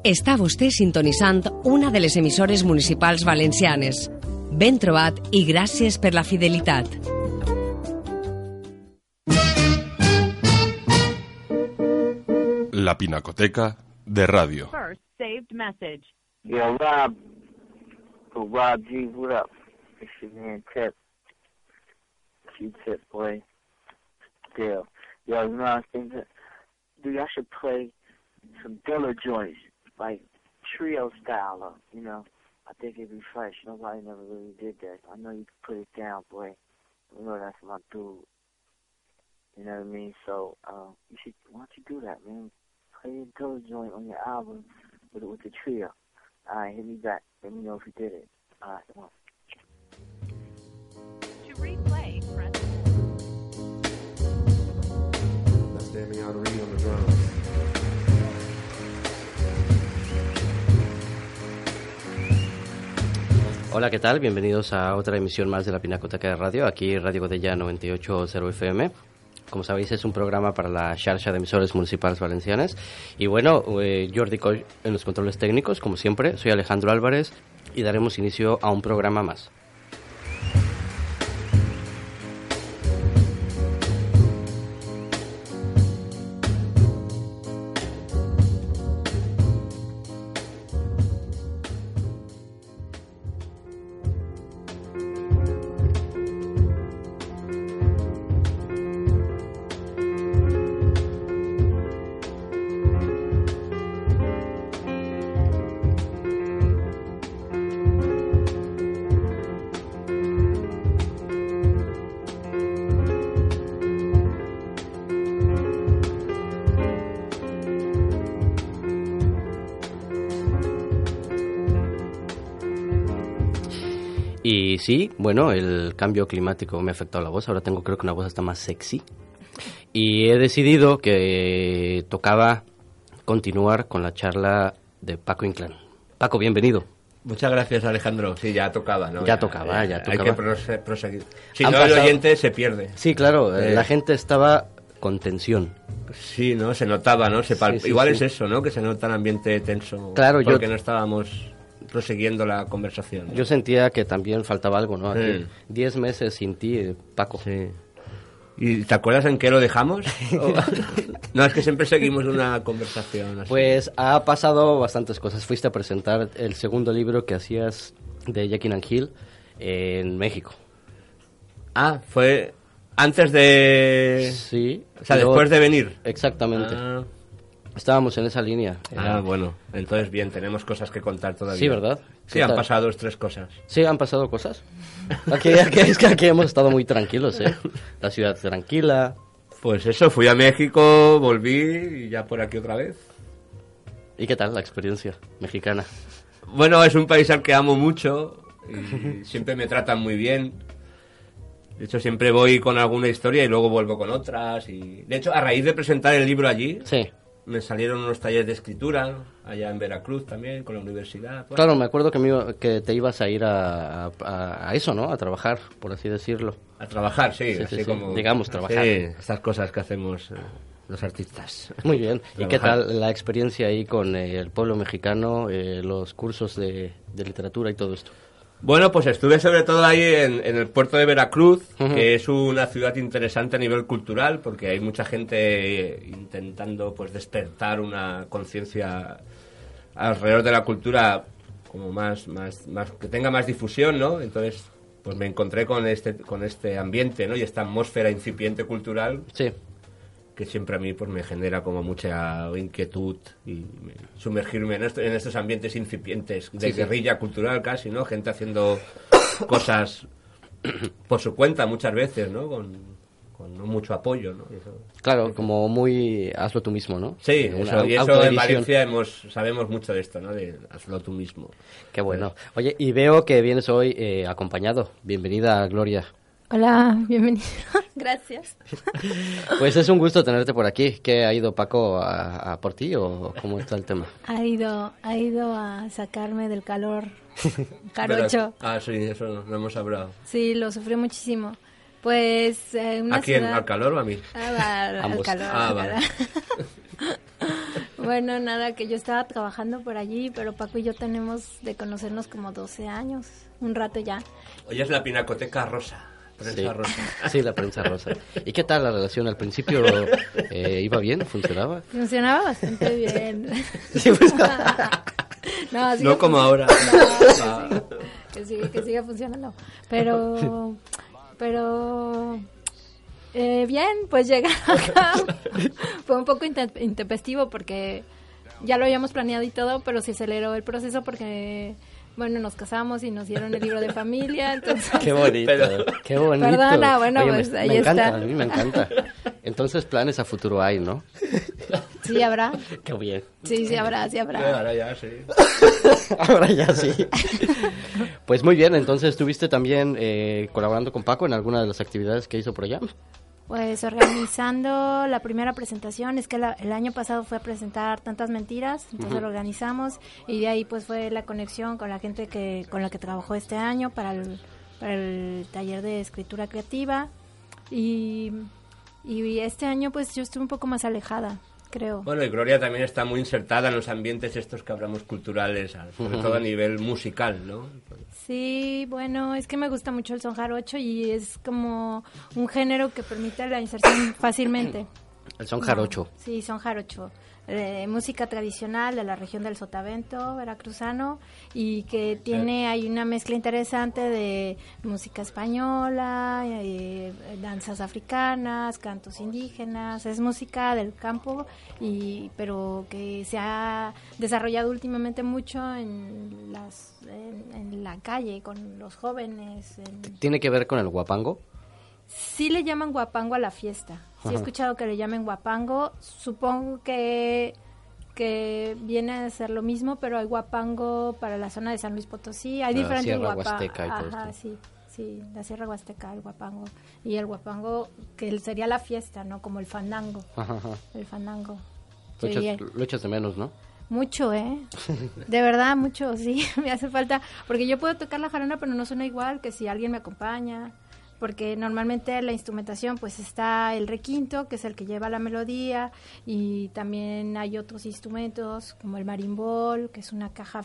Està vostè sintonitzant una de les emissores municipals valencianes. Ben trobat i gràcies per la fidelitat. La Pinacoteca de Radio. First saved message. Yo, Rob, for Rob G, what up? It's your man Tip. Q-Tip, boy. Deal. Yo, you know what I was thinking? Dude, I should play some Dilla joints, like trio style, uh, you know. I think it'd be fresh. Nobody never really did that. I know you can put it down, boy. You know that's my dude. You know what I mean? So, uh, you should, why don't you do that, man? Play a Dilla joint on your album with, with the trio. Alright, hit me back. Let me know if you did it. Alright, come on. To replay, press That's Damian Reed Hola, ¿qué tal? Bienvenidos a otra emisión más de la Pinacoteca de Radio, aquí Radio Godella 98.0 FM. Como sabéis, es un programa para la xarxa de emisores municipales valencianes. Y bueno, eh, Jordi Coll en los controles técnicos, como siempre. Soy Alejandro Álvarez y daremos inicio a un programa más. Sí, bueno, el cambio climático me ha afectado la voz. Ahora tengo creo que una voz hasta más sexy. Y he decidido que tocaba continuar con la charla de Paco Inclán. Paco, bienvenido. Muchas gracias, Alejandro. Sí, ya tocaba, ¿no? Ya tocaba, ya Hay tocaba. que prose- proseguir. Si Han no, el pasado- oyente se pierde. Sí, claro, eh, Eh. la gente estaba con tensión. Sí, ¿no? Se notaba, ¿no? Se pal- Sí, sí, Igual sí. es eso, ¿no? Que se nota el ambiente tenso. Claro, yo- Porque no estábamos prosiguiendo la conversación. ¿no? Yo sentía que también faltaba algo, ¿no? Aquí, Sí. Diez meses sin ti, eh, Paco. Sí. ¿Y te acuerdas en qué lo dejamos? No, es que siempre seguimos una conversación así. Pues ha pasado bastantes cosas. Fuiste a presentar el segundo libro que hacías de Jackie and Hill en México. Ah, fue antes de... Sí. O sea, luego- después de venir. Exactamente. Ah, Estábamos en esa línea. ah, bueno. Entonces, bien, tenemos cosas que contar todavía. Sí, ¿verdad? Sí, ¿Qué han tal? pasado dos, tres cosas. Sí, han pasado cosas. Aquí, aquí- es que aquí hemos estado muy tranquilos, ¿eh? La ciudad tranquila. Pues eso, fui a México, volví y ya por aquí otra vez. ¿Y qué tal la experiencia mexicana? Bueno, es un país al que amo mucho y siempre me tratan muy bien. De hecho, siempre voy con alguna historia y luego vuelvo con otras. Y... De hecho, a raíz de presentar el libro allí, Sí. Me salieron unos talleres de escritura, allá en Veracruz también, con la universidad. Bueno, Claro, me acuerdo que, me iba- que te ibas a ir a, a- a eso, ¿no? A trabajar, por así decirlo. A trabajar, sí, Sí, así sí, sí. como... Digamos, trabajar. Sí, estas cosas que hacemos eh, los artistas. Muy bien. ¿Y qué tal la experiencia ahí con eh, el pueblo mexicano, eh, los cursos de, de literatura y todo esto? Bueno, pues estuve sobre todo ahí en, en el puerto de Veracruz, que es una ciudad interesante a nivel cultural, porque hay mucha gente intentando pues despertar una conciencia alrededor de la cultura como más, más, más, que tenga más difusión, ¿no? Entonces, pues me encontré con este, con este ambiente, ¿no? Y esta atmósfera incipiente cultural Sí. Que siempre a mí pues me genera como mucha inquietud y me- sumergirme en, esto- en estos ambientes incipientes de Sí, sí. guerrilla cultural casi, ¿no? Gente haciendo cosas por su cuenta muchas veces, ¿no? Con, con no mucho apoyo, ¿no? Eso- Claro, como muy hazlo tú mismo, ¿no? Sí, eso, y eso en. Valencia hemos, sabemos mucho de esto, ¿no? De hazlo tú mismo. Qué bueno. Oye, y veo que vienes hoy eh, acompañado. Bienvenida, Gloria. Hola, bienvenido. Gracias. Pues es un gusto tenerte por aquí. ¿Qué ha ido Paco a, a por ti o cómo está el tema? Ha ido, ha ido a sacarme del calor Pero- carocho. ah, sí, eso no, no hemos hablado. Sí, lo sufrí muchísimo. Pues eh, una ¿A quién? ciudad- ¿Al calor o a mí? Ah, va, al Ambos. calor. Ah, vale. Bueno, nada, que yo estaba trabajando por allí, pero Paco y yo tenemos de conocernos como 12 años, un rato ya. Hoy es la pinacoteca rosa. Prensa Sí. rosa. Sí, la prensa rosa. ¿Y qué tal la relación? ¿Al principio eh, iba bien? ¿Funcionaba? Funcionaba bastante bien. Sí, pues. no, como ahora. No, que, sí, que sigue, que siga funcionando. Pero, pero, eh, bien, pues llegar acá fue un poco inte- intempestivo porque ya lo habíamos planeado y todo, pero se aceleró el proceso porque, bueno, nos casamos y nos dieron el libro de familia, entonces... Qué bonito, Pero- qué bonito. Perdona, bueno, me- pues, me, ahí encanta, está. a mí me encanta. Entonces planes a futuro hay, ¿no? Sí, habrá. Qué bien. Sí, sí, habrá, sí, habrá. Ahora ya, sí. Ahora ya sí. Pues muy bien, entonces estuviste también eh, colaborando con Paco en alguna de las actividades que hizo por allá. Pues organizando la primera presentación, es que la- el año pasado fue a presentar tantas mentiras, entonces lo organizamos y de ahí pues fue la conexión con la gente que con la que trabajó este año para el, para el taller de escritura creativa y, y este año pues yo estuve un poco más alejada, creo. Bueno, y Gloria también está muy insertada en los ambientes estos que hablamos culturales, sobre todo a nivel musical, ¿no? Sí, bueno, es que me gusta mucho el son jarocho y es como un género que permite la inserción fácilmente. El son jarocho. Sí, son jarocho. Eh, música tradicional de la región del Sotavento, veracruzano, y que tiene hay una mezcla interesante de música española, eh, danzas africanas, cantos indígenas, es música del campo, y pero que se ha desarrollado últimamente mucho en, las, en, en la calle, con los jóvenes. en- ¿Tiene que ver con el guapango? Sí le llaman guapango a la fiesta. Sí he escuchado que le llamen guapango. Supongo que, que viene a ser lo mismo, pero hay guapango para la zona de San Luis Potosí. Hay La diferentes Sierra guapa- Huasteca y todo Ajá, sí, sí, la Sierra Huasteca, el guapango. Y el guapango, que sería la fiesta, ¿no? Como el fandango. Ajá, ajá. El fandango. Lo, echas, lo echas de menos, ¿no? mucho, ¿eh? De verdad, mucho, sí. Me hace falta. Porque yo puedo tocar la jarana, pero no suena igual que si alguien me acompaña. Porque normalmente la instrumentación, pues está el requinto, que es el que lleva la melodía, y también hay otros instrumentos, como el marimbol, que es una caja,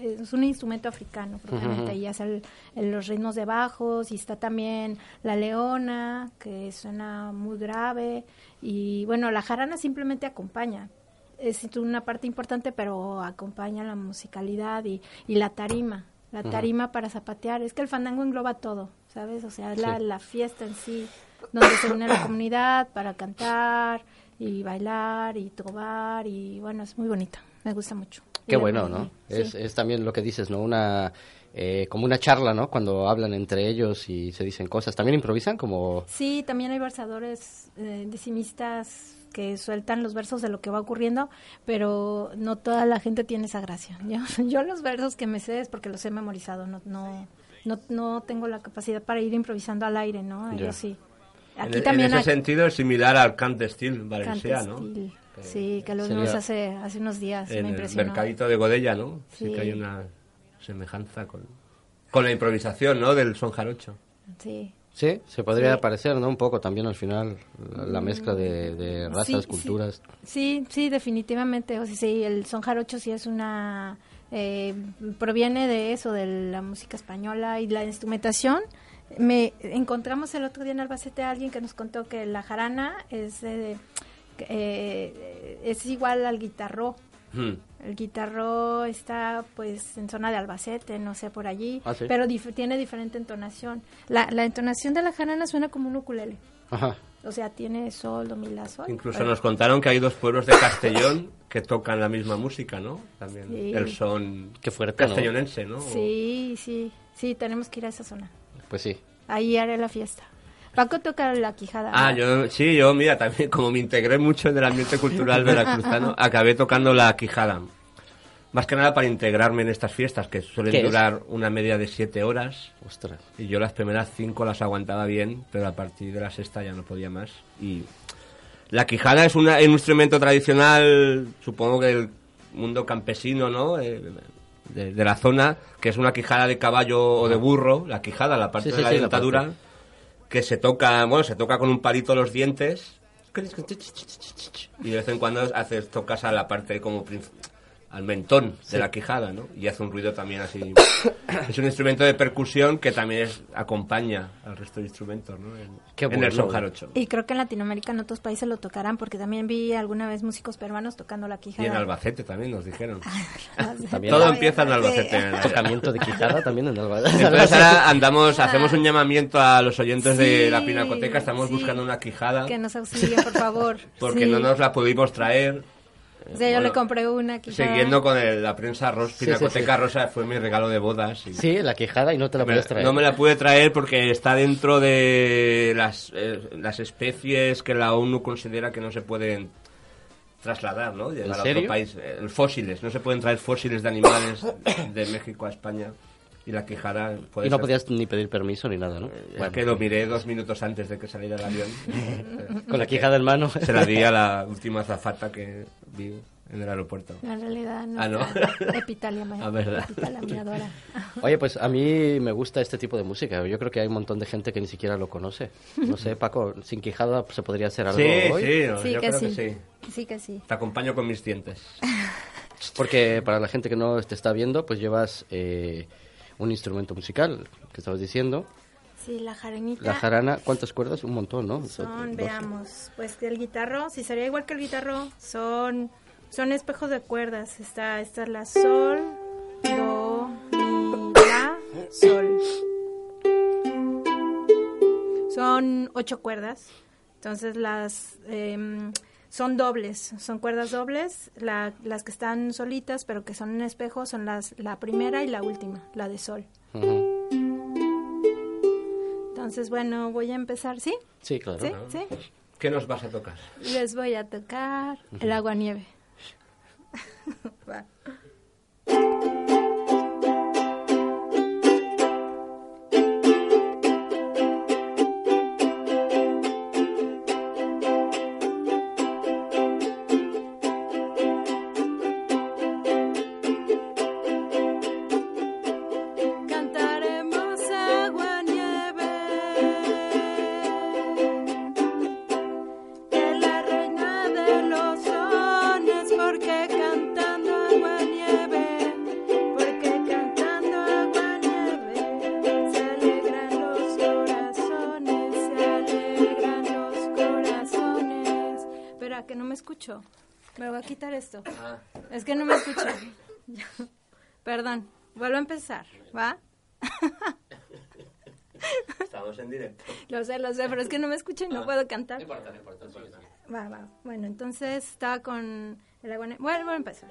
es un instrumento africano, propiamente, Ujú. y hace el- los ritmos de bajos, y está también la leona, que suena muy grave, y bueno, la jarana simplemente acompaña, es una parte importante, pero acompaña la musicalidad y, y la tarima. La tarima para zapatear. Es que el fandango engloba todo, ¿sabes? O sea, es la, Sí. la fiesta en sí, donde se une la comunidad para cantar y bailar y trobar y bueno, es muy bonito. Me gusta mucho. Qué bueno, ¿no? sí. Es, es también lo que dices, ¿no? Una, eh, como una charla, ¿no? Cuando hablan entre ellos y se dicen cosas. ¿También improvisan como...? Sí, también hay versadores eh, decimistas que sueltan los versos de lo que va ocurriendo, pero no toda la gente tiene esa gracia. Yo, yo los versos que me sé es porque los he memorizado, no, no, no, no tengo la capacidad para ir improvisando al aire, ¿no? Yo sí. En, Aquí en también ese hay sentido es similar al cant d'estil valencià, ¿no? Sí, que lo vimos hace, hace unos días, me En el impresionó. mercadito de Godella, ¿no? Sí, Sí. que hay una semejanza con, con la improvisación, ¿no? Del son jarocho. Sí. Sí, se podría Sí. parecer, ¿no? Un poco también al final la, la mezcla de, de razas, Sí, sí. culturas. Sí, sí, definitivamente. O sea, sí, el son jarocho sí es una... eh, proviene de eso, de la música española y la instrumentación. Me encontramos el otro día en Albacete a alguien que nos contó que la jarana es, eh, eh, es igual al guitarro. Hmm. El guitarro está pues en zona de Albacete, no sé, por allí, Ah, sí. pero dif- tiene diferente entonación. La, la entonación de la jarana suena como un ukulele. Ajá. O sea, tiene sol, do, mi, la, sol. Incluso Pero- nos contaron que hay dos pueblos de Castellón que tocan la misma música, ¿no? También Sí. el son Qué fuerte, ¿no? castellonense, ¿no? Sí, sí, sí, tenemos que ir a esa zona. Pues sí. Ahí haré la fiesta. Paco toca la quijada. Ah, ¿verdad? yo, sí, yo, mira, también como me integré mucho en el ambiente cultural veracruzano, acabé tocando la quijada. Más que nada para integrarme en estas fiestas, que ¿Qué suelen es? durar una media de siete horas. Ostras. Y yo las primeras cinco las aguantaba bien, pero a partir de la sexta ya no podía más. Y la quijada es una- un instrumento tradicional, supongo que del mundo campesino, ¿no? Eh, de, de la zona, que es una quijada de caballo o de burro, la quijada, la parte Sí, de sí, la sí, la dentadura, parte. Que se toca, bueno, se toca con un palito los dientes y de vez en cuando haces, tocas a la parte como al mentón de la quijada, ¿no? Y hace un ruido también así. es un instrumento de percusión que también es, acompaña al resto de instrumentos, ¿no? En, Qué en el son jarocho. Y creo que en Latinoamérica en otros países lo tocarán porque también vi alguna vez músicos peruanos tocando la Y quijada. en Albacete también nos dijeron. También Todo empieza en Albacete. en la- tocamiento de quijada también en Albacete. Entonces ahora andamos, hacemos un llamamiento a los oyentes de la Pinacoteca, estamos sí. buscando una quijada Que nos auxilien, por favor. porque Sí. no nos la pudimos traer. O sea, yo Bueno, le compré una quijada. Siguiendo con el- la prensa rosa, Sí, Pinacoteca sí, sí. Rosa fue mi regalo de bodas. y Sí, la quijada y no te la me- puedes traer. no me la pude traer porque está dentro de las, eh, las especies que la ONU considera que no se pueden trasladar, ¿no? Llevar a serio? otro país. Eh, fósiles, no se pueden traer fósiles de animales de México a España. Y la quijada puede Y no ser- podías ni pedir permiso ni nada, ¿no? Es Bueno, que lo miré dos minutos antes de que saliera el avión. con la quijada en mano. Se la di a la última azafata que vi en el aeropuerto. En realidad no. Ah, ¿no? Epitalia, Ah, verdad. Epitalia. Oye, pues a mí me gusta este tipo de música. Yo creo que hay un montón de gente que ni siquiera lo conoce. No sé, Paco, sin quijada se podría hacer algo Sí, hoy. sí, no, Sí yo que creo sí. que sí. Sí que sí. Te acompaño con mis dientes. Porque para la gente que no te está viendo, pues llevas eh, un instrumento musical, que estabas diciendo. Sí, la jarenita. La jarana, ¿cuántas cuerdas? Un montón, ¿no? Son, Dos. veamos, pues el guitarro, si sería igual que el guitarro, son son espejos de cuerdas. Está esta es la sol, do, mi, la, sol. Son ocho cuerdas. Entonces las em, son dobles, son cuerdas dobles. La- las que están solitas, pero que son en espejo, son las la primera y la última, la de sol. Entonces, bueno, voy a empezar, ¿sí? Sí, claro. ¿Sí? ¿Sí? ¿Qué nos vas a tocar? Les voy a tocar el agua nieve. Va. Esto. Es que no me escucho. Perdón, vuelvo a empezar, ¿va? Estamos en directo. Lo sé, lo sé, pero es que no me escucho y no puedo cantar. Va, va. Bueno, entonces estaba con el agua. ne- Vuelvo a empezar.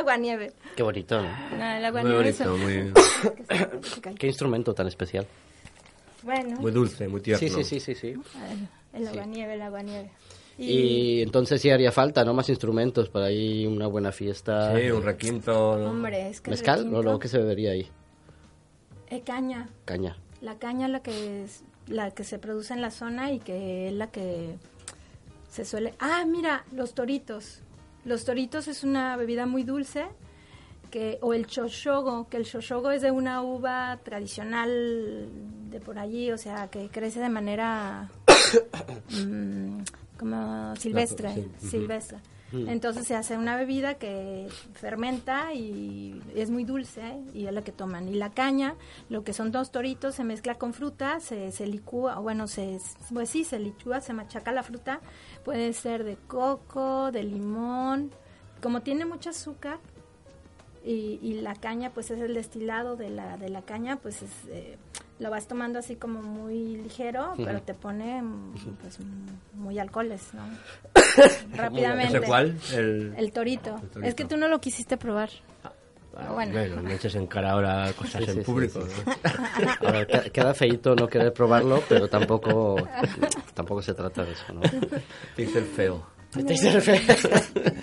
Aguanieve. Qué bonito, ¿no? No, el Muy aguanieve bonito, muy, Qué instrumento tan especial. Bueno, muy dulce, muy tierno. Sí, sí, sí, sí, sí. el aguanieve, el aguanieve. Y, Y entonces sí haría falta, ¿no? Más instrumentos para ir una buena fiesta. Sí, un requinto. ¿no? hombre, es que ¿Mezcal? No, ¿qué se bebería ahí? Eh, caña. Caña. La caña la que es la que se produce en la zona y que es la que se suele. Ah, mira, los toritos. Los toritos es una bebida muy dulce que o el choshogo, que el choshogo es de una uva tradicional de por allí, o sea, que crece de manera mm, como silvestre, sí, ujú. Silvestre. Entonces se hace una bebida que fermenta y es muy dulce y es la que toman. Y la caña, lo que son dos toritos, se mezcla con fruta, se, se licúa, bueno, se, pues sí, se licúa, se machaca la fruta. Puede ser de coco, de limón. Como tiene mucho azúcar, y, y la caña pues es el destilado de la de la caña pues es, eh, lo vas tomando así como muy ligero pero te pone mm, pues mm, muy alcoholes no rápidamente ¿Ese cuál? El... el torito. El torito. es que tú no lo quisiste probar Ah, bueno. bueno, no eches en cara ahora cosas Sí, en sí, público. queda feíto no querer probarlo, pero tampoco, tampoco se trata de eso, ¿no? Te hice el feo. Te hice fe-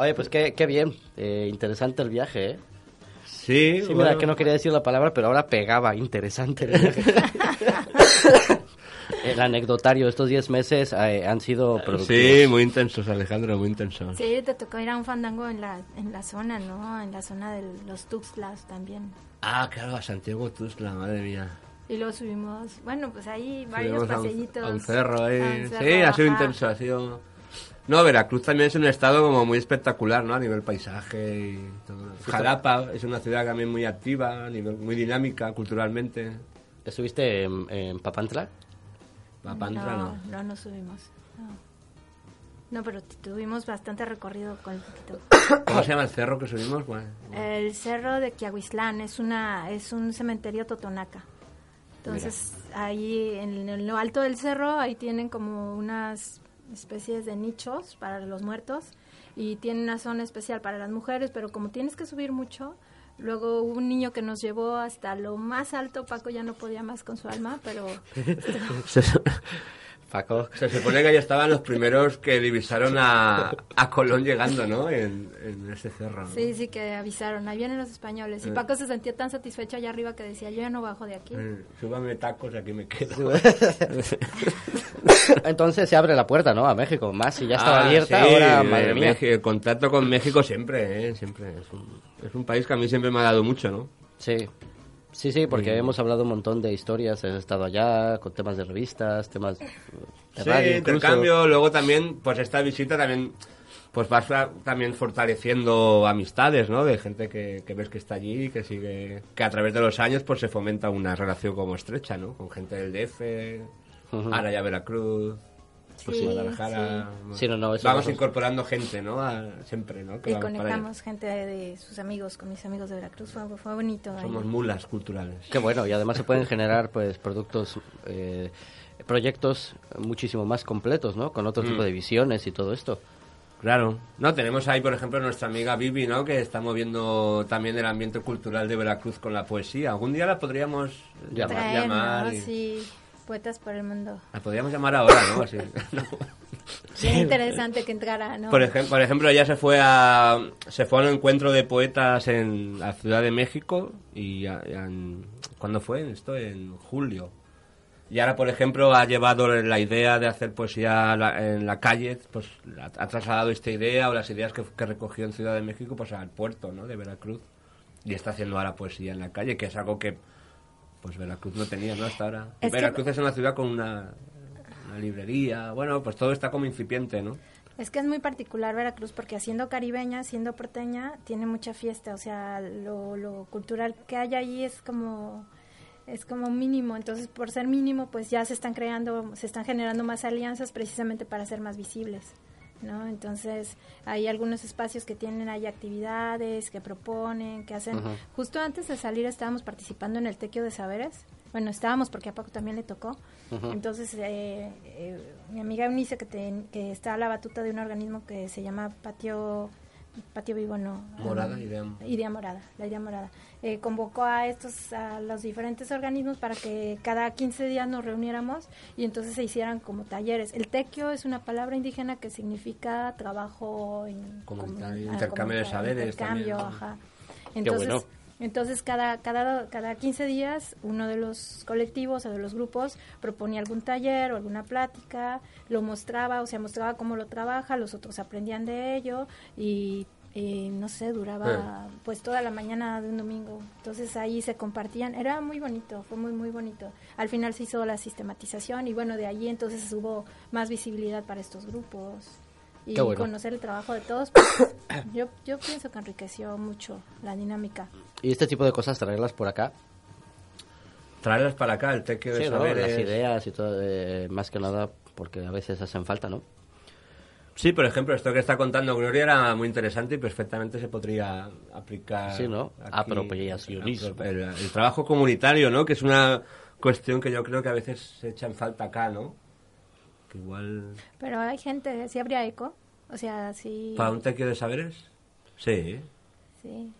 Oye, pues qué, qué bien. Eh, interesante el viaje, ¿eh? Sí, Sí, mira, bueno. que no quería decir la palabra, pero ahora pegaba. Interesante. el anecdotario, estos 10 meses eh, han sido productivos. Sí, muy intensos, Alejandro, muy intensos. sí te tocó ir a un fandango en la en la zona no en la zona de los Tuxtlas también Ah, claro, a Santiago Tuzla, madre mía. y luego subimos bueno pues ahí varios Subimos a un- paseillitos A un cerro ahí. a un cerro, sí, ha sido ajá. intenso, ha sido... No, Veracruz también es un estado como muy espectacular, ¿no? A nivel paisaje y todo. Jalapa es una ciudad también muy activa, a nivel, muy dinámica culturalmente. ¿Estuviste en, en Papantla? Papantla no. no no no subimos no. No, pero tuvimos bastante recorrido con el poquito. ¿Cómo se llama el cerro que subimos? Bueno, El cerro de Quiahuizlán es una es un cementerio totonaca. Entonces, ahí en, en lo alto del cerro ahí tienen como unas especies de nichos para los muertos y tiene una zona especial para las mujeres, pero como tienes que subir mucho, luego hubo un niño que nos llevó hasta lo más alto, Paco ya no podía más con su alma, pero se, Paco. se supone que ahí estaban los primeros que divisaron a, a Colón llegando, ¿no? En, en ese cerro. ¿no? sí, sí que avisaron, ahí vienen los españoles. Y Eh. Paco se sentía tan satisfecho allá arriba que decía, yo ya no bajo de aquí. Eh, súbame tacos aquí me quedo. Entonces se abre la puerta, ¿no? A México. Más si ya estaba Ah, abierta, sí, ahora, madre mía. México- el contacto con México siempre, ¿eh? Siempre. Es un, es un país que a mí siempre me ha dado mucho, ¿no? Sí. Sí, sí, porque hemos hablado un montón de historias. Has estado allá con temas de revistas, temas de Sí, radio. intercambio. Luego también, pues esta visita también, pues vas a- también fortaleciendo amistades, ¿no? De gente que, que ves que está allí, que sigue, que a través de los años, pues se fomenta una relación como estrecha, ¿no? Con gente del DF, ahora ya Veracruz, pues Sí, Guadalajara. Sí, no, no, eso Vamos no- incorporando gente, ¿no? A- siempre, ¿no? Que Y conectamos gente de sus amigos con mis amigos de Veracruz. Fue, fue bonito. ahí. Somos mulas culturales. Qué bueno, y además se pueden generar pues productos, eh, proyectos muchísimo más completos, ¿no? Con otro Mm. tipo de visiones y todo esto. Claro. No, tenemos ahí, por ejemplo, nuestra amiga Vivi, ¿no? Que está moviendo también el ambiente cultural de Veracruz con la poesía. Algún día la podríamos llamar. Traer, llamar ¿no? y- Sí, poetas por el mundo. La podríamos llamar ahora, ¿no? Así. Sería interesante que entrara, ¿no? Por, ejem- por ejemplo, ella se fue a se fue a un encuentro de poetas en la Ciudad de México y a- en- ¿cuándo fue esto? En julio. Y ahora, por ejemplo, ha llevado la idea de hacer poesía en la calle, pues ha, ha trasladado esta idea o las ideas que, que recogió en Ciudad de México pues al puerto, ¿no? De Veracruz. Y está haciendo ahora poesía en la calle, que es algo que pues Veracruz no tenía, ¿no? Hasta ahora. Es que- Veracruz es una ciudad con una, una librería, bueno, pues todo está como incipiente, ¿no? Es que es muy particular Veracruz porque siendo caribeña, siendo porteña, tiene mucha fiesta. O sea, lo, lo cultural que hay allí es como es como mínimo. Entonces, por ser mínimo, pues ya se están creando, se están generando más alianzas precisamente para ser más visibles. ¿No? Entonces, hay algunos espacios que tienen ahí actividades, que proponen, que hacen. Justo antes de salir estábamos participando en el Tequio de Saberes. Bueno, estábamos porque a Paco también le tocó. Entonces, eh, eh, mi amiga Eunice, que, te- que está a la batuta de un organismo que se llama Patio, Patio Vivo no. Morada, um, idea. Idea Morada, la idea morada. Eh, convocó a estos, a los diferentes organismos para que cada 15 días nos reuniéramos y entonces se hicieran como talleres. El tequio es una palabra indígena que significa trabajo en Comunitario, comun- intercambio de saberes intercambio, también. ajá. Entonces, bueno. entonces cada, cada, cada 15 días uno de los colectivos o de los grupos proponía algún taller o alguna plática, lo mostraba, o sea, mostraba cómo lo trabaja, los otros aprendían de ello y, eh, no sé, duraba pues toda la mañana de un domingo. Entonces ahí se compartían, era muy bonito, fue muy, muy bonito. Al final se hizo la sistematización y bueno, de ahí entonces hubo más visibilidad para estos grupos. Y Qué bueno. conocer el trabajo de todos, pues, yo, yo pienso que enriqueció mucho la dinámica. Y este tipo de cosas traerlas por acá. Traerlas para acá, el tequio de Sí, ¿no? saberes. Las ideas y todo, eh, más que nada porque a veces hacen falta, ¿no? Sí, por ejemplo, esto que está contando Gloria era muy interesante y perfectamente se podría aplicar. Sí, ¿no? aquí. Apropiacionismo. El, el trabajo comunitario, ¿no? Que es una cuestión que yo creo que a veces se echa en falta acá, ¿no? Que igual. Pero hay gente, sí habría eco, o sea, sí, ¿Para un tequio de saberes? Sí. sí.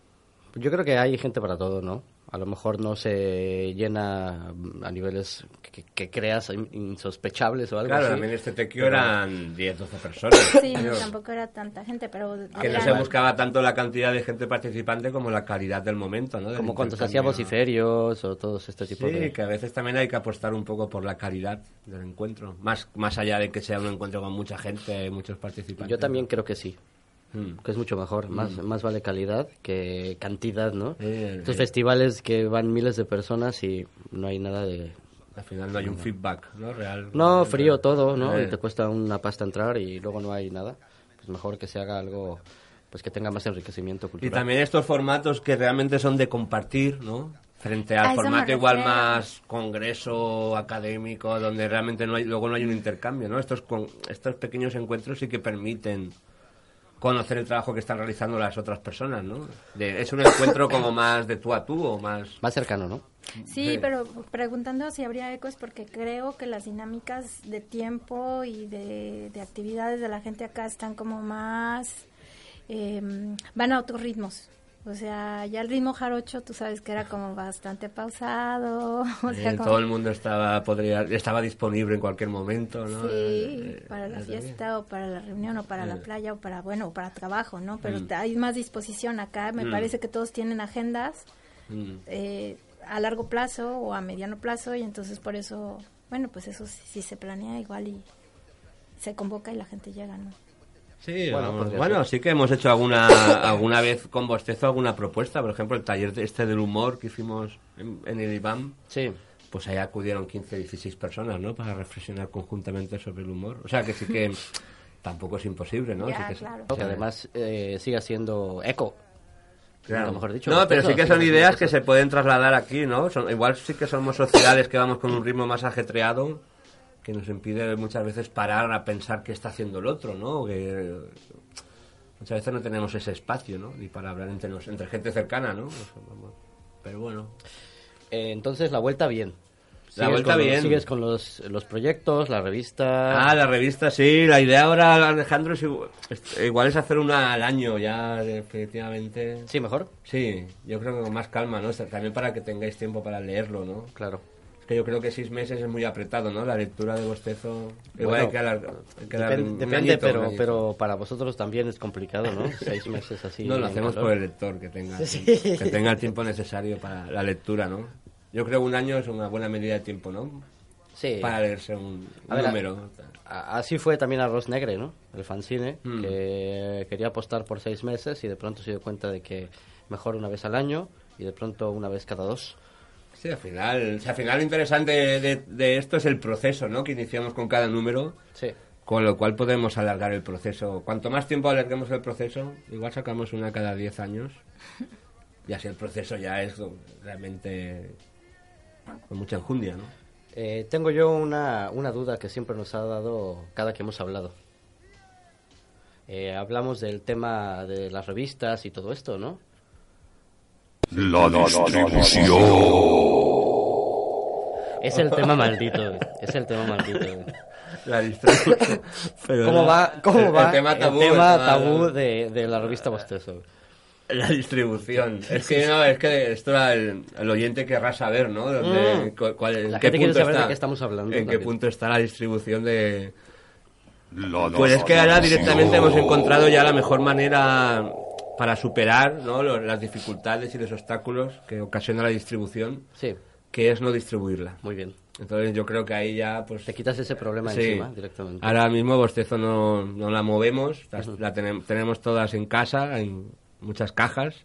Yo creo que hay gente para todo, ¿no? A lo mejor no se llena a niveles que, que creas in- insospechables o algo Claro, así. también este tequio eran 10, 12 personas. Sí, tampoco era tanta gente, pero Que no se buscaba tanto la cantidad de gente participante como la calidad del momento, ¿no? Del Como cuando se hacía vociferios o todo este tipo Sí, de... que a veces también hay que apostar un poco por la calidad del encuentro. Más, más allá de que sea un encuentro con mucha gente, muchos participantes. Yo también creo que sí, Mm. que es mucho mejor. Más, más vale calidad que cantidad, ¿no? Eh, Estos eh. festivales que van miles de personas y no hay nada de... Al final no hay un feedback, ¿no? Real. No, frío todo, ¿no? Eh. Y te cuesta una pasta entrar y luego no hay nada. Pues mejor que se haga algo pues que tenga más enriquecimiento Y cultural. también estos formatos que realmente son de compartir, ¿no? Frente A al formato igual más congreso académico, donde realmente no hay, luego no hay un intercambio, ¿no? Estos, con, estos pequeños encuentros sí que permiten conocer el trabajo que están realizando las otras personas, ¿no? De- es un encuentro como más de tú a tú o más... Más cercano, ¿no? Sí, Sí. pero preguntando si habría eco es porque creo que las dinámicas de tiempo y de, de actividades de la gente acá están como más... eh, van a otros ritmos. O sea, ya el ritmo jarocho, tú sabes que era como bastante pausado. O sea, Eh, como- todo el mundo estaba podría estaba disponible en cualquier momento, ¿no? Sí, Eh, para la eh, fiesta o para la reunión o para la Eh. playa o para, bueno, para trabajo, ¿no? Pero Mm. hay más disposición acá. Me Mm. parece que todos tienen agendas mm. eh, a largo plazo o a mediano plazo y entonces por eso, bueno, pues eso sí, sí se planea igual y se convoca y la gente llega, ¿no? Sí, Bueno, vamos, bueno, sí que hemos hecho alguna alguna vez con Bostezo alguna propuesta, por ejemplo, el taller de- este del humor que hicimos en, en el IBAM, Sí. pues ahí acudieron 15, 16 personas, ¿no? Para reflexionar conjuntamente sobre el humor. O sea, que sí que tampoco es imposible, ¿no? Ya, Sí que, claro. Que además eh, siga siendo eco. Claro. Mejor dicho, no, pero sí que son ideas que se pueden trasladar aquí, ¿no? Son, igual sí que somos sociedades que vamos con un ritmo más ajetreado que nos impide muchas veces parar a pensar qué está haciendo el otro, ¿no? Que muchas veces no tenemos ese espacio, ¿no? Ni para hablar entre, entre gente cercana, ¿no? Pero bueno. Eh, entonces la vuelta bien. La vuelta los- bien. sigues con los, los proyectos, la revista. Ah, la revista, sí. La idea ahora, Alejandro, es igual, es- igual es hacer una al año ya, definitivamente. Sí, mejor. Sí, yo creo que con más calma, ¿no? También para que tengáis tiempo para leerlo, ¿no? Claro. Es que yo creo que seis meses es muy apretado, ¿no? La lectura de Bostezo. Igual Bueno, hay que alargar- hay que un- depende, añito, pero, pero para vosotros también es complicado, ¿no? Seis meses así. No, lo hacemos por el lector, que tenga, Sí. que tenga el tiempo necesario para la lectura, ¿no? Yo creo que un año es una buena medida de tiempo, ¿no? Sí. Para leerse un, ver, número. A- Así fue también Arroz Negre, ¿no? El fanzine, Mm. que quería apostar por seis meses y de pronto se dio cuenta de que mejor una vez al año y de pronto una vez cada dos. Sí, al final, o sea, al final lo interesante de, de esto es el proceso, ¿no? Que iniciamos con cada número, Sí. con lo cual podemos alargar el proceso. Cuanto más tiempo alarguemos el proceso, igual sacamos una cada 10 años. Y así el proceso ya es realmente con mucha enjundia, ¿no? Eh, tengo yo una, una duda que siempre nos ha dado cada que hemos hablado. Eh, hablamos del tema de las revistas y todo esto, ¿no? La distribución. Es el tema maldito. Es el tema maldito. La distribución. ¿Cómo va, cómo el- va el tema tabú, el tema el tema- tabú de, de la revista Bostezo? La distribución. Es que no, es que esto era el, el oyente querrá saber, ¿no? Dónde- Mm. cuál- en La qué gente quiere punto saber de está, qué estamos hablando En qué punto está la distribución de. Pues es que ahora directamente hemos encontrado ya la mejor manera para superar ¿no? las dificultades y los obstáculos que ocasiona la distribución, Sí, que es no distribuirla. muy bien. Entonces yo creo que ahí ya pues Te quitas ese problema Sí. encima directamente. Ahora mismo Bostezo no, no la movemos, la, la tenem- tenemos todas en casa, en muchas cajas.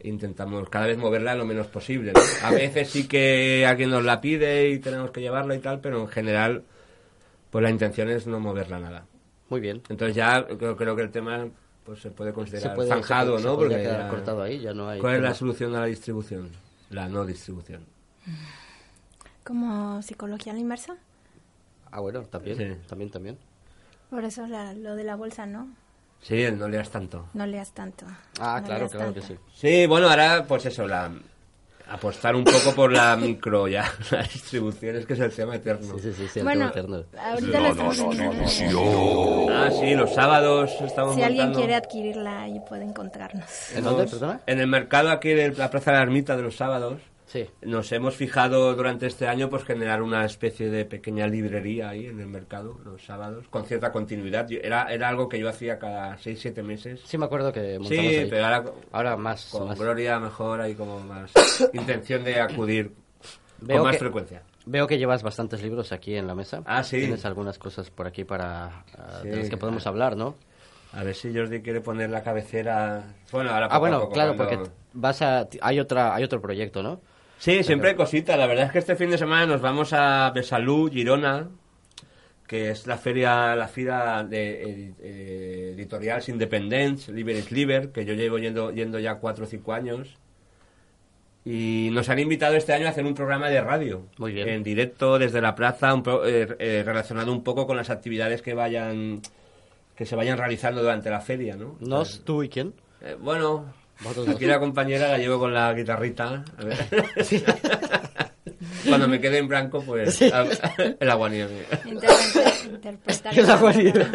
Intentamos cada vez moverla lo menos posible. ¿no? A veces sí que alguien nos la pide y tenemos que llevarla y tal, pero en general pues la intención es no moverla nada. Muy bien. Entonces ya creo, creo que el tema pues se puede Se considerar puede, zanjado, se- se ¿no? podría Porque quedar ya- cortado ahí, ya no hay ¿Cuál es la solución a la distribución? La no distribución. Como psicología a la inversa. Ah, bueno, también, Sí. también, también. Por eso la- lo de la bolsa, ¿no? Sí, el no leas tanto. No leas tanto. Ah, No claro, claro que tanto. sí. Sí, bueno, ahora pues eso, la apostar un poco por la micro ya, la distribución es que es el tema eterno. Sí, sí, sí, sí, el Bueno, tema eterno. ahorita No, no, no, viendo. no, no. Ah, sí, los sábados estamos Si alguien montando- quiere adquirirla, ahí puede encontrarnos. ¿En dónde, Hemos- perdona? En el mercado aquí de la Plaza de la Ermita de los sábados Sí. nos hemos fijado durante este año pues generar una especie de pequeña librería ahí en el mercado los sábados con cierta continuidad. Yo- Era, era algo que yo hacía cada 6-7 meses. Sí, me acuerdo que Sí, montamos ahí. pero ahora Ahora más. con más. Gloria mejor hay como más intención de acudir Veo con más que- frecuencia. Veo que llevas bastantes libros aquí en la mesa. Ah, sí. Tienes algunas cosas por aquí para ah, de Sí. las que podemos hablar, ¿no? A ver si Jordi quiere poner la cabecera. Bueno, ahora Ah, poco a bueno, poco, claro, cuando- porque vas a hay otra hay otro proyecto, ¿no? Sí, siempre hay cositas. La verdad es que este fin de semana nos vamos a Besalú, Girona, que es la feria, la fira de edi- eh, editorials independents, Liber is Liber, que yo llevo yendo, yendo ya cuatro o cinco años. Y nos han invitado este año a hacer un programa de radio. Muy bien. En directo desde la plaza, un pro- eh, eh, relacionado un poco con las actividades que vayan que se vayan realizando durante la feria, ¿no? ¿Nos, tú y quién? Eh, bueno, aquí la compañera la llevo con la guitarrita. A ver. Cuando me quede en blanco, pues a- el agua nieve. Interpreta- interpretar El agua libre.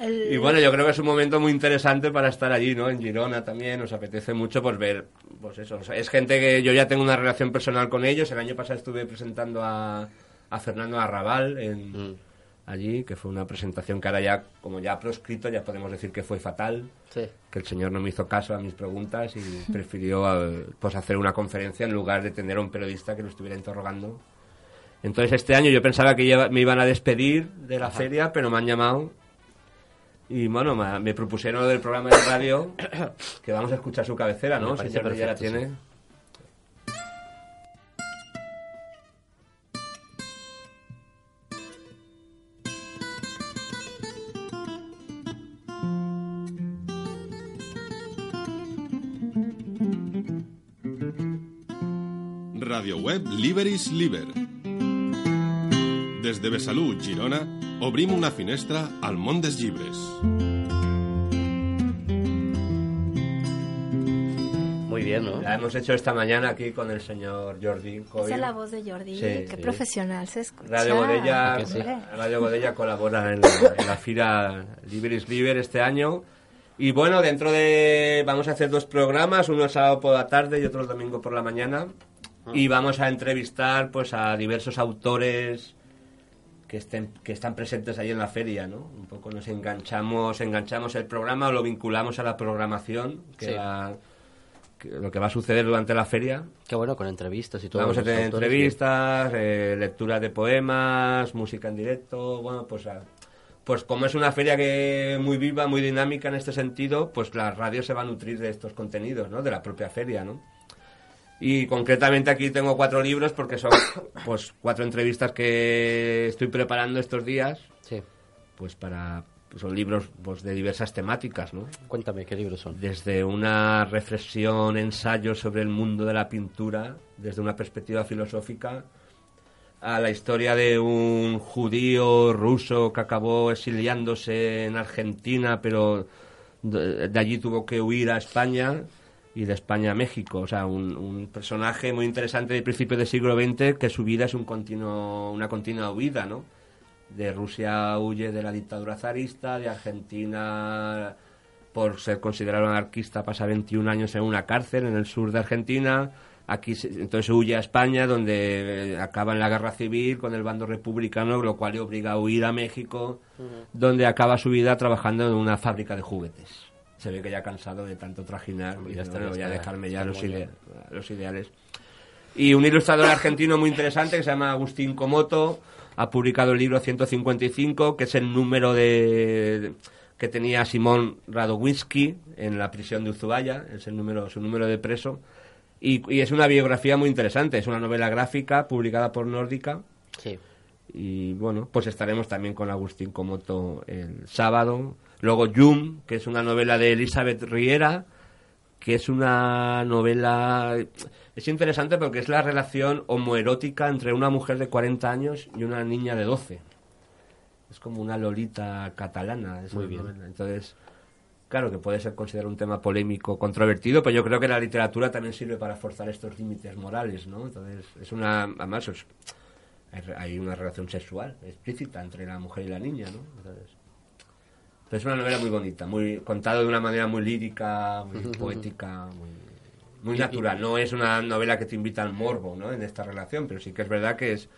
El- Y bueno, yo creo que es un momento muy interesante para estar allí, ¿no? En Girona también, nos apetece mucho pues ver, pues eso, o sea, es gente que yo ya tengo una relación personal con ellos. El año pasado estuve presentando a, a Fernando Arrabal en, Mm. Allí, que fue una presentación que ahora ya, como ya proscrito, ya podemos decir que fue fatal. Sí. que el señor no me hizo caso a mis preguntas y prefirió eh, pues hacer una conferencia en lugar de tener a un periodista que lo estuviera interrogando. Entonces este año yo pensaba que ya me iban a despedir de la feria, pero me han llamado y bueno, me, me propusieron lo del programa de radio que vamos a escuchar su cabecera, ¿no? Si ya la tiene. Radio web Liberis Liber. Des de Besalú, Girona, obrim una finestra al món dels llibres. Muy bien, ¿no? La hemos hecho esta mañana aquí con el señor Jordi Coy. Esa es la voz de Jordi. Sí, Qué sí. profesional se escucha. Radio Godella, ¿A que sí? Radio Godella colabora en la, en la fira Liberis Liber este año. Y bueno, dentro de... Vamos a hacer dos programas, uno el sábado por la tarde y otro el domingo por la mañana. Y vamos a entrevistar pues a diversos autores que estén que están presentes ahí en la feria, ¿no? Un poco nos enganchamos, enganchamos el programa o lo vinculamos a la programación, que, Sí. la- que lo que va a suceder durante la feria. Qué bueno con entrevistas y todo. Vamos a tener autores, entrevistas, eh, lectura de poemas, música en directo, bueno, pues a- pues como es una feria que muy viva, muy dinámica en este sentido, pues la radio se va a nutrir de estos contenidos, ¿no? De la propia feria, ¿no? Y concretamente aquí tengo cuatro libros porque son pues cuatro entrevistas que estoy preparando estos días, Sí. pues para pues son libros pues de diversas temáticas, ¿no? Cuéntame, ¿qué libros son? desde una reflexión, ensayo sobre el mundo de la pintura, desde una perspectiva filosófica, a la historia de un judío ruso que acabó exiliándose en Argentina, pero de, de allí tuvo que huir a España y de España a México. O sea, un, un personaje muy interesante de principios del siglo XX que su vida es un continuo, una continua huida, ¿no? De Rusia huye de la dictadura zarista, de Argentina por ser considerado anarquista pasa 21 años en una cárcel en el sur de Argentina. Aquí se- entonces huye a España donde eh, acaba en la guerra civil con el bando republicano, lo cual le obliga a huir a México, donde acaba su vida trabajando en una fábrica de juguetes. Se ve que ya cansado de tanto trajinar y ya está, voy a dejarme ya los, los ideales. Y un ilustrador argentino muy interesante que se llama Agustín Comoto ha publicado el libro 155, que es el número de que tenía Simón Radowinsky en la prisión de Uzubaya, es el número, su número de preso. Y, y es una biografía muy interesante, es una novela gráfica publicada por Nórdica. Sí. Y bueno, pues estaremos también con Agustín Comoto el sábado. Luego Yum, que es una novela de Elizabeth Riera, que es una novela... Es interesante porque es la relación homoerótica entre una mujer de 40 años y una niña de 12. Es como una lolita catalana. esa Muy bien. novela. Entonces, claro que puede ser considerado un tema polémico, controvertido, pero yo creo que la literatura también sirve para forzar estos límites morales, ¿no? Entonces, es una... Además, es- hay una relación sexual explícita entre la mujer y la niña, ¿no? Entonces, pero es una novela muy bonita, muy contado de una manera muy lírica, muy poética, muy, muy natural. No es una novela que te invita al morbo, ¿no? En esta relación, pero sí que es verdad que es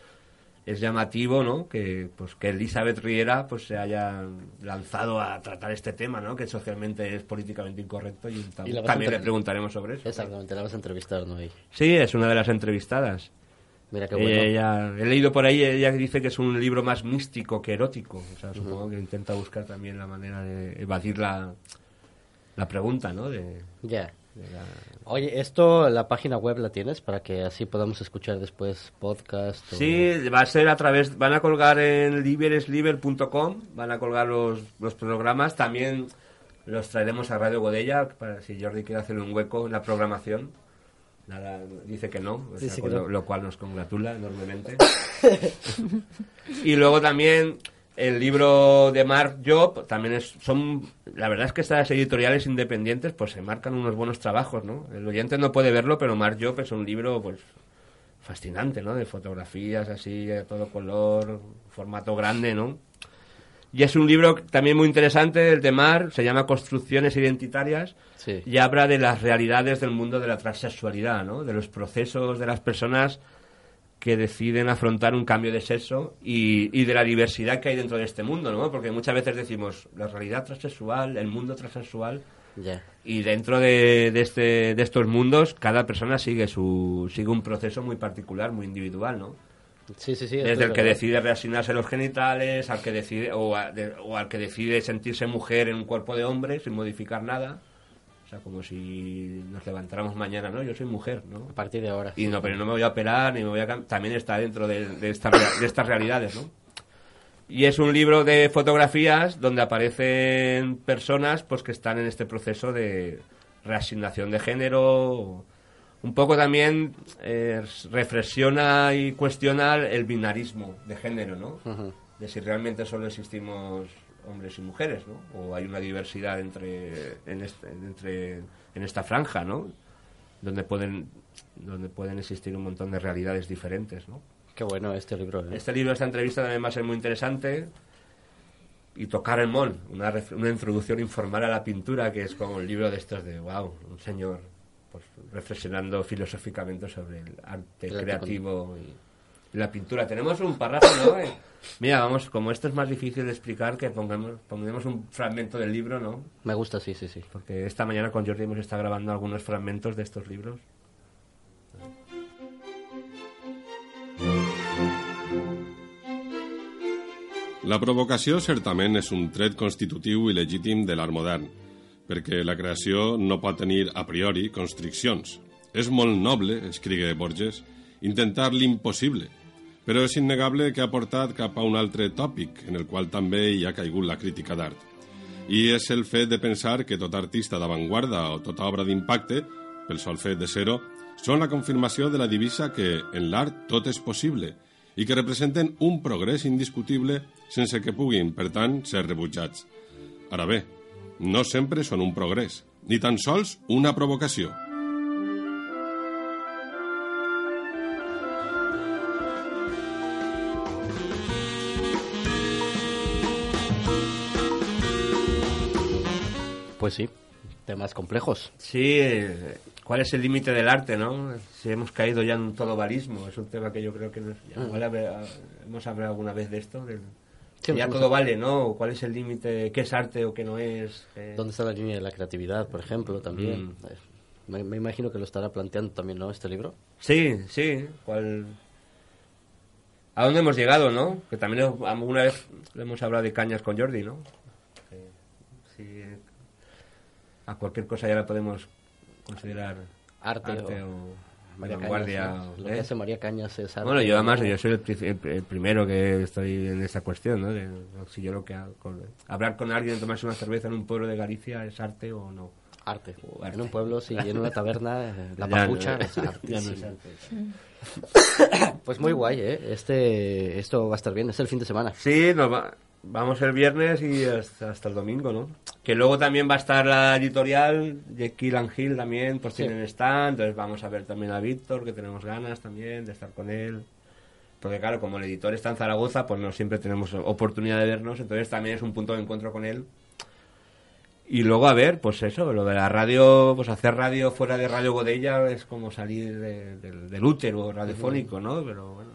es llamativo, ¿no? Que pues que Elizabeth Riera pues se haya lanzado a tratar este tema, ¿no? Que socialmente es políticamente incorrecto y, tam- también le preguntaremos sobre eso. Exactamente, la vas a entrevistar, ¿no? Sí, es una de las entrevistadas. Mira qué bueno. Ella- he leído por ahí, ella dice que es un libro más místico que erótico. O sea, supongo que intenta buscar también la manera de evadir la, la pregunta, ¿no? De, Ya. de la- Oye, esto, la página web la tienes para que así podamos escuchar después podcast. o- Sí, va a ser a través, van a colgar en liberesliber.com, van a colgar los, los programas, también los traeremos a Radio Godella, para si Jordi quiere hacerle un hueco en la programación. Nada, dice que no, o sea, Dice que con no. lo, lo cual nos congratula enormemente. y luego también el libro de Mark Job, también es, son, la verdad es que estas editoriales independientes pues se marcan unos buenos trabajos, ¿no? El oyente no puede verlo, pero Mark Job es un libro pues fascinante, ¿no? De fotografías así, a todo color, formato grande, ¿no? Y es un libro también muy interesante, el de Mar, se llama Construcciones Identitarias, Sí. y habla de las realidades del mundo de la transexualidad, ¿no? De los procesos de las personas que deciden afrontar un cambio de sexo y, y de la diversidad que hay dentro de este mundo, ¿no? Porque muchas veces decimos la realidad transexual, el mundo transexual, y dentro de, de este, de estos mundos cada persona sigue su sigue un proceso muy particular, muy individual, ¿no? Sí, sí, sí. esto Desde es el que decide reasignarse los genitales, al que decide o, a- de- o al que decide sentirse mujer en un cuerpo de hombre sin modificar nada. O sea, como si nos levantáramos mañana, ¿no? Yo soy mujer, ¿no? A partir de ahora. Y no, pero no me voy a operar, ni me voy a... También está dentro de, de, esta rea- de estas realidades, ¿no? Y es un libro de fotografías donde aparecen personas pues que están en este proceso de reasignación de género. Un poco también eh, reflexiona y cuestiona el binarismo de género, ¿no? De si realmente solo existimos hombres y mujeres, ¿no? O hay una diversidad entre, en, este- entre, en esta franja, ¿no? Donde pueden, donde pueden existir un montón de realidades diferentes, ¿no? Qué bueno este libro. ¿eh? Este libro, esta entrevista también va a ser muy interesante. Y tocar el mon, una, una introducción informal a la pintura, que es como un libro de estos de, wow, un señor reflexionando filosóficamente sobre el arte El creativo y, y la pintura. Tenemos un párrafo, ¿no? Eh, Mira, vamos, como esto es más difícil de explicar, que pongamos, pongamos un fragmento del libro, ¿no? Me gusta, sí, sí, sí. Porque esta mañana con Jordi hemos estado grabando algunos fragmentos de estos libros. La provocació certament és un tret constitutiu i legítim de l'art modern, perquè la creació no pot tenir a priori constriccions. És molt noble, escrigue Borges, intentar l'impossible, però és innegable que ha portat cap a un altre tòpic, en el qual també hi ha caigut la crítica d'art. I és el fet de pensar que tot artista d'avantguarda o tota obra d'impacte, pel sol fet de ser-ho, són la confirmació de la divisa que en l'art tot és possible i que representen un progrés indiscutible sense que puguin, per tant, ser rebutjats. Ara bé, no sempre són un progrés, ni tan sols una provocació. Pues sí, temas complejos. Sí, eh, ¿cuál es el límite del arte, no? Si hemos caído ya en un todobalismo, es un tema que yo creo que nos... Ya, hemos hablado alguna vez de esto, Sí, ya todo vale, ¿no? ¿Cuál es el límite? ¿Qué es arte o qué no es? Eh, ¿Dónde está la línea de la creatividad, por ejemplo, también? Mm. Me, me imagino que lo estará planteando también, ¿no? Este libro. Sí, sí. ¿Cuál... ¿A dónde hemos llegado, no? Que también alguna vez le hemos hablado de cañas con Jordi, ¿no? Si a cualquier cosa ya la podemos considerar Arte, arte o, o, María. Cañas, ¿no? Lo ¿eh? que hace María Cañas es arte. Bueno, yo además, ¿no? yo soy el, pri- el- el primero que estoy en esta cuestión, ¿no? De, si yo lo que hago, con- hablar con alguien, tomarse una cerveza en un pueblo de Galicia, ¿es arte o no? Arte. O arte. En un pueblo, sí, en una taberna, la papucha no- es ya no artísimo. es arte. Pues muy guay, ¿eh? Este, esto va a estar bien, es el fin de semana. Sí, nos va- vamos el viernes y hasta, hasta el domingo, ¿no? Que luego también va a estar la editorial, Jekyll and Hill también, pues Sí. tienen stand, entonces vamos a ver también a Víctor, que tenemos ganas también de estar con él. Porque claro, como el editor está en Zaragoza, pues no siempre tenemos oportunidad de vernos, entonces también es un punto de encuentro con él. Y luego, a ver, pues eso, lo de la radio, pues hacer radio fuera de Radio Godella es como salir de- del, del útero radiofónico, ¿no? Pero bueno,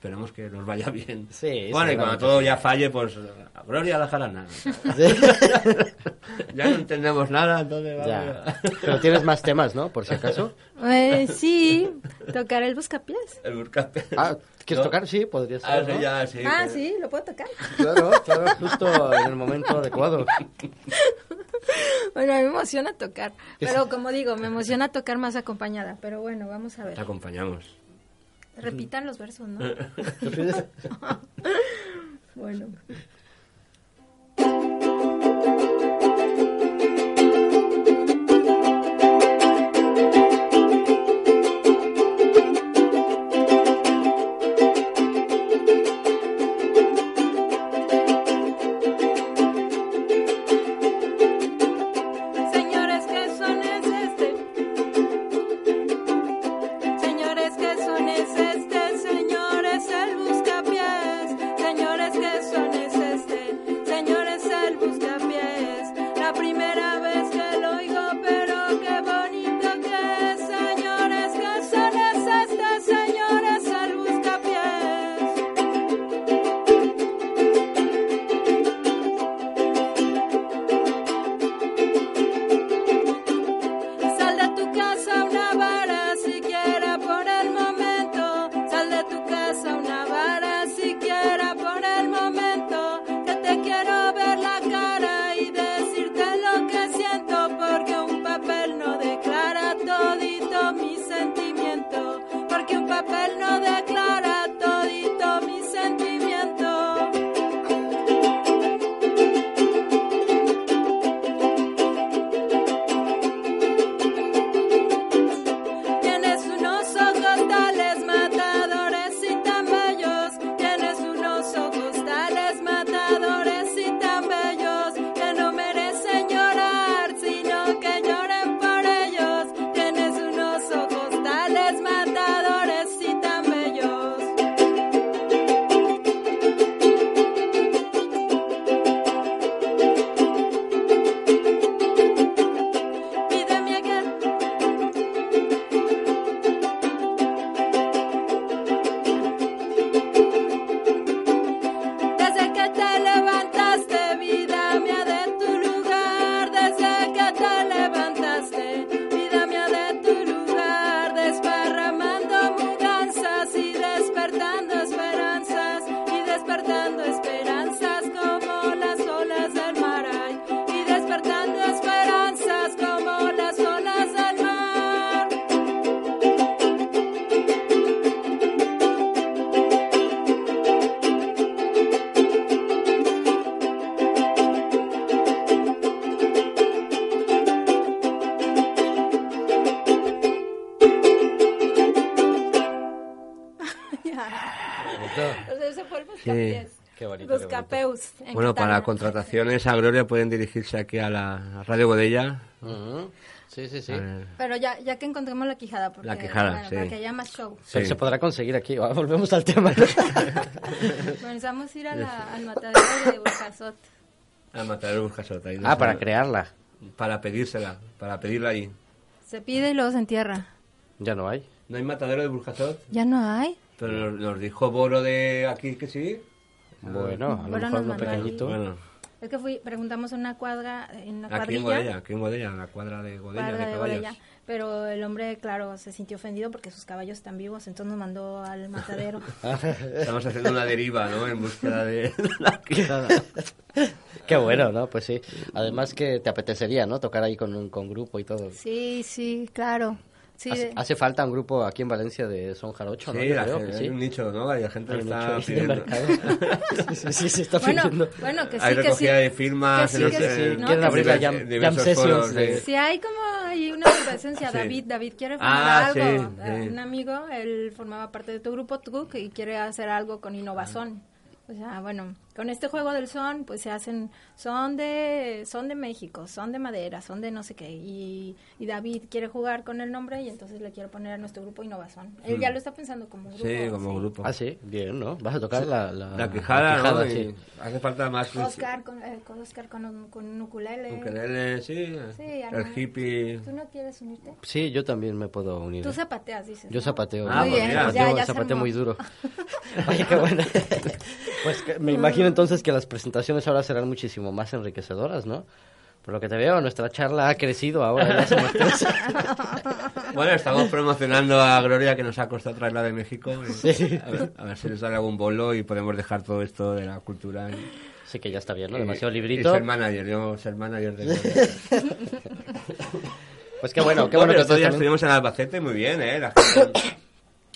esperemos que nos vaya bien. Sí, Bueno, y cuando todo ya falle, pues a Gloria a la jarana. ya no entendemos nada, entonces Ya. Pero tienes más temas, ¿no? Por si acaso. Eh, sí, tocar el buscapiés. El buscapiés. Ah, ¿quieres ¿No? tocar? Sí, podría ser. Ah, sí, ¿no? ya, sí. Ah, que- sí, lo puedo tocar. Claro, claro, justo en el momento adecuado. Bueno, a mí me emociona tocar. Pero como digo, me emociona tocar más acompañada. Pero bueno, vamos a Te ver. acompañamos. Repitan los versos, ¿no? Bueno. Bueno, para contrataciones a Gloria pueden dirigirse aquí a la Radio Godella. Sí, sí, sí. Pero ya, ya que encontremos la quijada, porque, La quijada, bueno, sí. para que haya más show. Pero se podrá conseguir aquí. Ah, Volvemos al tema. Pensamos ir a la, al matadero de Burjasot. A matar el Burjasot, ahí ah, para crearla. para pedírsela, para pedirla ahí. Se pide y luego se entierra. Ya no hay. ¿No hay matadero de Burjasot? ¿Ya no hay? Pero nos dijo Boro de aquí que sí. Bueno, a lo Bueno, mejor uno pequeñito. Bueno, Es que fui, preguntamos en una cuadra, en una aquí en. Godella, aquí en Godella, en la cuadra de Godella, cuadra de de caballos. Godella, pero el hombre, claro, se sintió ofendido porque sus caballos están vivos, entonces nos mandó al matadero. Estamos haciendo una deriva, ¿no? En búsqueda de la quedada. Qué bueno, ¿no? Pues sí. Además que te apetecería, ¿no? Tocar ahí con un con grupo y todo. sí, sí, claro. Sí, Hace, de- hace falta un grupo aquí en Valencia de son jarocho, ¿no? Sí, Yo la creo gente- que hay sí. un nicho, ¿no? Y la gente Hay un está pidiendo. mercado. sí, sí, se está bueno, pidiendo. bueno, que sí, hay que sí. recogida de firmas. que sí, en los- que sí, en ¿no? Quieren abrir la jam, jam sessions de- Sí, hay como hay una presencia. Sí. David, David quiere formar Ah, algo. sí, Eh, sí. Un amigo, él formaba parte de tu grupo Truc y quiere hacer algo con innovación. O sea, bueno, con este juego del son, pues se hacen, son de, son de México, son de madera, son de no sé qué. Y, y David quiere jugar con el nombre y entonces le quiere poner a nuestro grupo innovación. Él ya lo está pensando como grupo. Mm. Sí, como grupo. Ah, sí, bien, ¿no? Vas a tocar la, la, La quejada, la ¿no? Y sí. Hace falta más. Oscar con, eh, con Oscar con un, con un ukulele. Ukelele, sí. Sí, el hippie. ¿Tú no quieres unirte? Sí, yo también me puedo unir. Tú zapateas, dices. Yo ¿no? zapateo. Ah, Muy pues bien, mira. pues ya, Yo ya zapateo muy duro. Oye, qué bueno. pues que me imagino entonces que las presentaciones ahora serán muchísimo más enriquecedoras, ¿no? Por lo que te veo, nuestra charla ha crecido ahora. Ya somos tres. Bueno, estamos promocionando a Gloria que nos ha costado traerla de México. Sí. A, ver, a ver si nos sale algún bolo y podemos dejar todo esto de la cultura. Sí que ya está bien, ¿no? Demasiado Y librito. ser manager, yo ser manager de Gloria. Pues qué bueno, qué No, bueno pero que también- estuvimos en Albacete muy bien, ¿eh? La gente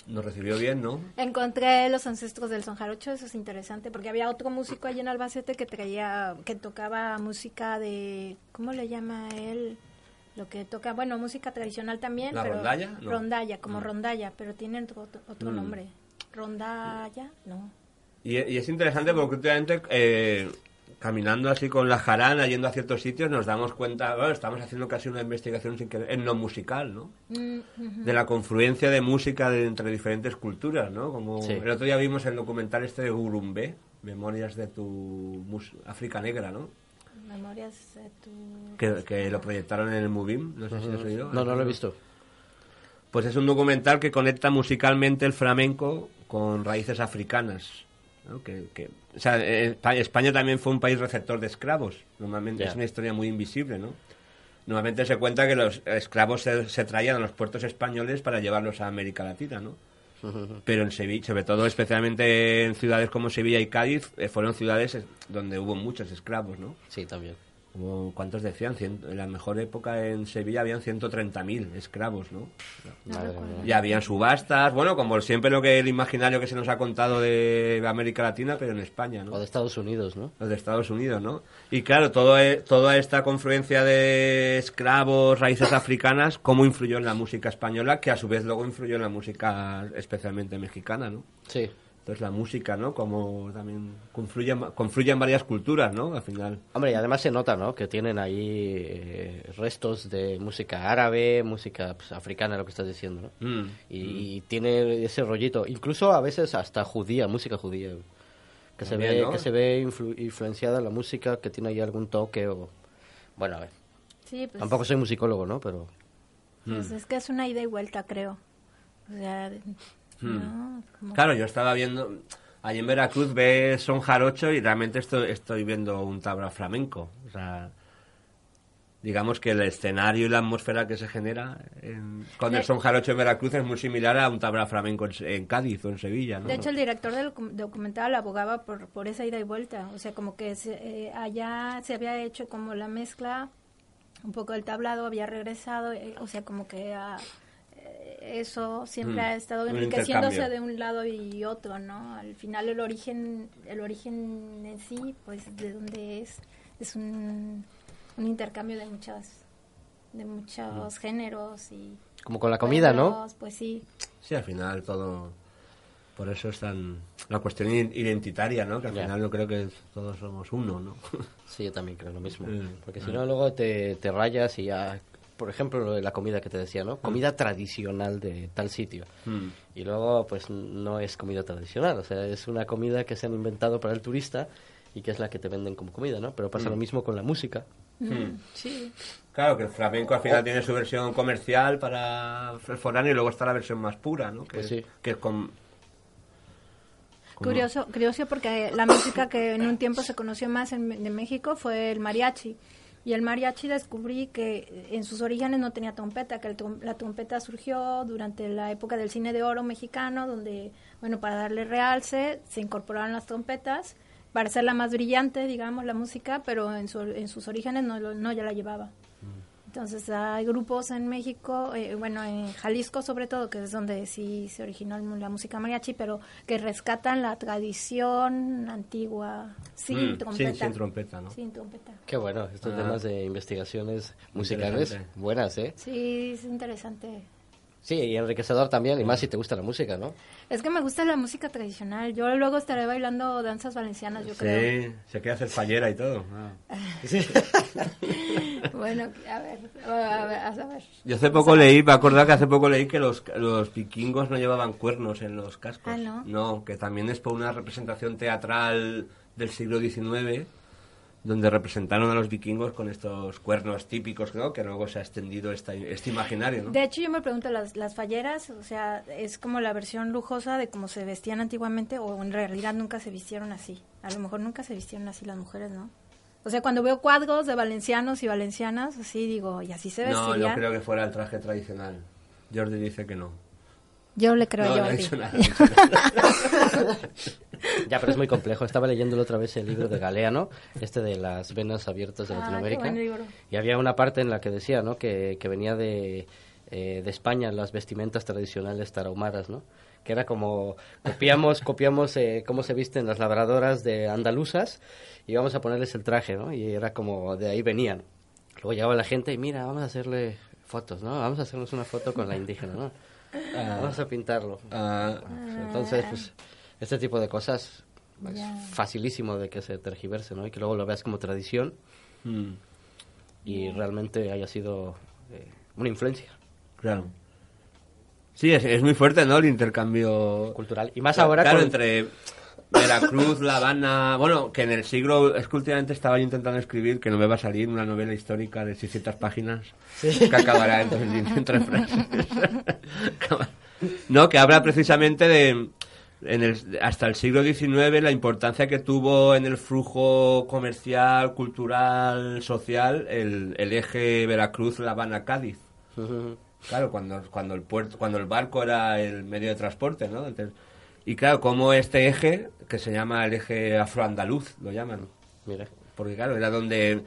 nos recibió bien, ¿no? Encontré los ancestros del son jarocho, eso es interesante, porque había otro músico allí en Albacete que traía, que tocaba música de, ¿cómo le llama él? Lo que toca, bueno, música tradicional también. ¿La pero rondalla? No. Rondalla, como Mm. rondalla, pero tiene otro, otro Mm. nombre. Rondalla, no. Y, y es interesante porque últimamente, eh, caminando así con la jarana, yendo a ciertos sitios, nos damos cuenta, bueno, estamos haciendo casi una investigación sin querer, en lo musical, ¿no? Mm. De la confluencia de música de, entre diferentes culturas, ¿no? Como Sí. el otro día vimos el documental este de Urumbe, Memorias de tu mus- África Negra, ¿no? Memorias de tu... Que, que lo proyectaron en el Movim, no sé si has oído. No, no lo he visto. Pues es un documental que conecta musicalmente el flamenco con raíces africanas. ¿No? Que, que- o sea, eh, Espa- España también fue un país receptor de esclavos. Normalmente es una historia muy invisible, ¿no? Normalmente se cuenta que los esclavos se, se traían a los puertos españoles para llevarlos a América Latina, ¿no? Pero en Sevilla, sobre todo especialmente en ciudades como Sevilla y Cádiz, eh, fueron ciudades eh, donde hubo muchos esclavos, ¿no? Sí, también. Como, ¿Cuántos decían? Cien- en la mejor época en Sevilla habían 130.000 esclavos, ¿no? Madre mía. Y habían subastas, bueno, como siempre lo que el imaginario que se nos ha contado de América Latina, pero en España, ¿no? O de Estados Unidos, ¿no? Los de Estados Unidos, ¿no? Y claro, todo e- toda esta confluencia de esclavos, raíces africanas, cómo influyó en la música española, que a su vez luego influyó en la música especialmente mexicana, ¿no? Sí. Entonces la música, ¿no? Como también confluye, en- confluye en varias culturas, ¿no? Al final. Hombre, y además se nota, ¿no? Que tienen ahí eh, restos de música árabe, música pues, africana, lo que estás diciendo, ¿no? Mm. Y, y tiene ese rollito, incluso a veces hasta judía, música judía, que se ve ¿no? que se ve influ- influenciada la música, que tiene ahí algún toque o bueno, a ver, Sí, pues, tampoco soy musicólogo, ¿no? Pero pues es que es una ida y vuelta, creo. O sea, de- no, como- Claro, yo estaba viendo. Allí en Veracruz ves son jarocho y realmente estoy, estoy viendo un tabla flamenco. O sea, digamos que el escenario y la atmósfera que se genera en- con el son jarocho en Veracruz es muy similar a un tabla flamenco en, Cádiz o en Sevilla, ¿no? De hecho, el director del docu- documental abogaba por, por esa ida y vuelta. O sea, como que se- eh, allá se había hecho como la mezcla, un poco el tablado había regresado, eh, o sea, como que ah, eso siempre Mm, ha estado enriqueciéndose de un lado y otro, ¿no? Al final el origen, el origen en sí, pues de dónde es, es un, un intercambio de muchas de muchos géneros y como con la comida, ¿no? Pues sí. Sí, al final todo. Por eso es tan. La cuestión i- identitaria, ¿no? Que al final yo creo que todos somos uno, ¿no? Sí, yo también creo lo mismo. Mm. Porque si no, luego te, te rayas y ya... Por ejemplo, lo de la comida que te decía, ¿no? Comida tradicional de tal sitio. Mm. Y luego, pues no es comida tradicional. O sea, es una comida que se han inventado para el turista y que es la que te venden como comida, ¿no? Pero pasa Mm. lo mismo con la música. Sí. Claro, que el flamenco al final tiene su versión comercial para el foráneo y luego está la versión más pura, ¿no? Que, Pues sí. que es con... Curioso, curioso porque la música que en un tiempo se conoció más en, de México fue el mariachi. Y el mariachi descubrí que en sus orígenes no tenía trompeta, que trom- la trompeta surgió durante la época del cine de oro mexicano, donde, bueno, para darle realce se incorporaron las trompetas para hacerla más brillante, digamos, la música, pero en, su- en sus orígenes no, no ya la llevaba. Entonces hay grupos en México, eh, bueno, en Jalisco sobre todo, que es donde sí se originó la música mariachi, pero que rescatan la tradición antigua sin Mm, trompeta. sin- sin trompeta, ¿no? Sin trompeta. Qué bueno, estos Ah. temas de investigaciones musicales buenas, ¿eh? Sí, es interesante. Sí, y enriquecedor también, y más si te gusta la música, ¿no? Es que me gusta la música tradicional. Yo luego estaré bailando danzas valencianas, yo creo. Sí, se quiere hacer fallera y todo. Ah. Bueno, a ver, a ver, a ver. Yo hace poco leí, me acordaba que hace poco leí que los, los vikingos no llevaban cuernos en los cascos. Ah, ¿no? que también es por una representación teatral del siglo XIX, donde representaron a los vikingos con estos cuernos típicos, ¿no? Que luego se ha extendido esta, este imaginario, ¿no? De hecho, yo me pregunto, las, las falleras, o sea, es como la versión lujosa de cómo se vestían antiguamente, o en realidad nunca se vistieron así. A lo mejor nunca se vistieron así las mujeres, ¿no? O sea, cuando veo cuadros de valencianos y valencianas, así digo, y así se No, vestirían. no creo que fuera el traje tradicional. Jordi dice que no. Yo le creo no, a no Jordi. nada, no ha dicho nada. Ya, pero es muy complejo. Estaba leyéndolo otra vez el libro de Galeano, este de las venas abiertas de Ah, qué Latinoamérica. buen libro. Y había una parte en la que decía, ¿no? Que, que venía de, eh, de España las vestimentas tradicionales tarahumaras, ¿no? Que era como, copiamos, copiamos eh, cómo se visten las labradoras de andaluzas y vamos a ponerles el traje, ¿no? Y era como, de ahí venían. Luego llegaba la gente y mira, vamos a hacerle fotos, ¿no? Vamos a hacernos una foto con la indígena, ¿no? Vamos a pintarlo. Ah, Entonces, pues, este tipo de cosas es facilísimo de que se tergiverse, ¿no? Y que luego lo veas como tradición mm, y realmente haya sido eh, una influencia claro. Sí, es, es muy fuerte, ¿no? El intercambio cultural. Y más ahora claro, con... entre Veracruz, La Habana... Bueno, que en el siglo... Es que últimamente estaba yo intentando escribir, que no me va a salir, una novela histórica de 600 páginas que acabará entre, entre frases. no, que habla precisamente de... En el, hasta el siglo XIX la importancia que tuvo en el flujo comercial, cultural, social el, el eje Veracruz-La Habana-Cádiz. Claro, cuando, cuando el puerto, cuando el barco era el medio de transporte, ¿no? Entonces, y claro, como este eje, que se llama el eje afroandaluz, lo llaman, Mira, porque claro, era donde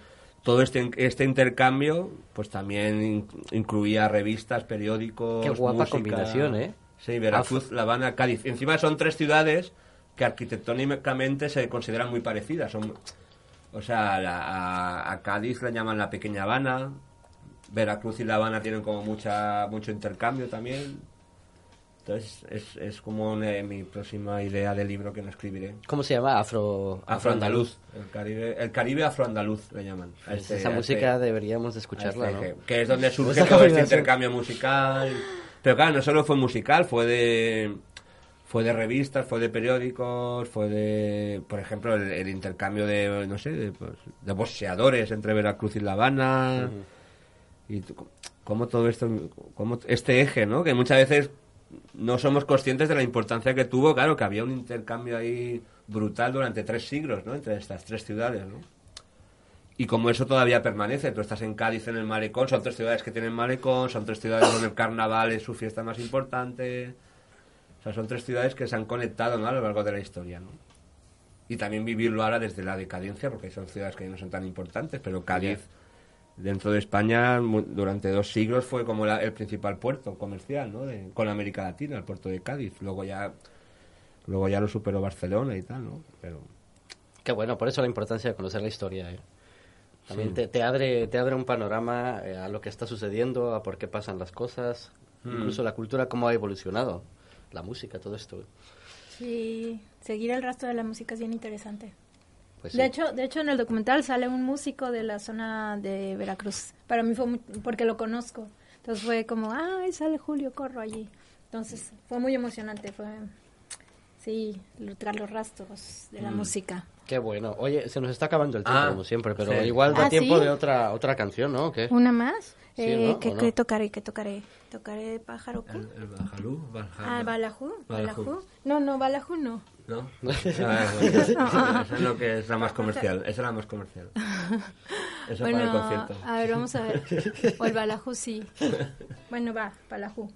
todo este, este intercambio, pues también in- incluía revistas, periódicos, Qué guapa música. combinación, ¿eh? Sí, Veracruz, La Habana, Cádiz. Encima son tres ciudades que arquitectónicamente se consideran muy parecidas. Son, o sea, la- a, a Cádiz la llaman la Pequeña Habana, Veracruz y La Habana tienen como mucha mucho intercambio también. Entonces, es, es como una- mi próxima idea de libro que no escribiré. ¿cómo se llama? Afro... Afroandaluz. El Caribe, el Caribe afroandaluz le llaman. este- esa a música este- deberíamos de escucharla, este ¿no? Que es donde surge todo este intercambio musical. Pero claro, no solo fue musical, fue de fue de revistas, fue de periódicos, fue de, por ejemplo, el, el intercambio de, no sé, de, pues, de boxeadores entre Veracruz y La Habana. Y t- cómo todo esto, cómo este eje, ¿no? Que muchas veces no somos conscientes de la importancia que tuvo, claro, que había un intercambio ahí brutal durante tres siglos, ¿no? Entre estas tres ciudades, ¿no? Y como eso todavía permanece, tú estás en Cádiz en el malecón, son tres ciudades que tienen malecón, son tres ciudades donde el carnaval es su fiesta más importante. O sea, son tres ciudades que se han conectado a lo largo de la historia, ¿no? Y también vivirlo ahora desde la decadencia, porque son ciudades que no son tan importantes, pero Cádiz, dentro de España, durante dos siglos fue como la- el principal puerto comercial, ¿no? Con América Latina, el puerto de Cádiz. Luego ya, luego ya lo superó Barcelona y tal, ¿no? Pero Qué bueno, por eso la importancia de conocer la historia, ¿eh? También te, te abre, te abre un panorama eh, a lo que está sucediendo, a por qué pasan las cosas, Mm. incluso la cultura, cómo ha evolucionado, la música, todo esto. Sí, seguir el rastro de la música es bien interesante. Pues sí. De hecho, de hecho en el documental sale un músico de la zona de Veracruz. Para mí fue muy- porque lo conozco. Entonces fue como, ay, sale Julio Corro allí. Entonces fue muy emocionante, fue sí, tras los rastros de la música. Qué bueno. Oye, se nos está acabando el tiempo, Ah, como siempre, pero sí. igual da ¿Ah, tiempo sí? de otra otra canción, ¿no? ¿O ¿Qué? ¿Una más? Sí, Eh, ¿no? ¿qué, ¿O no? qué tocaré? ¿Qué tocaré? ¿Tocaré pájaro Q? El, el Bajalú, Bajalú. Ah, Balajú. Balajú. Balajú. No, no, Balajú no. ¿No? Ah, bueno, esa es lo que es la más comercial. Esa es la más comercial. Eso para el Bueno, concierto. a ver, vamos a ver. O el Balajú sí. Bueno, va. Balajú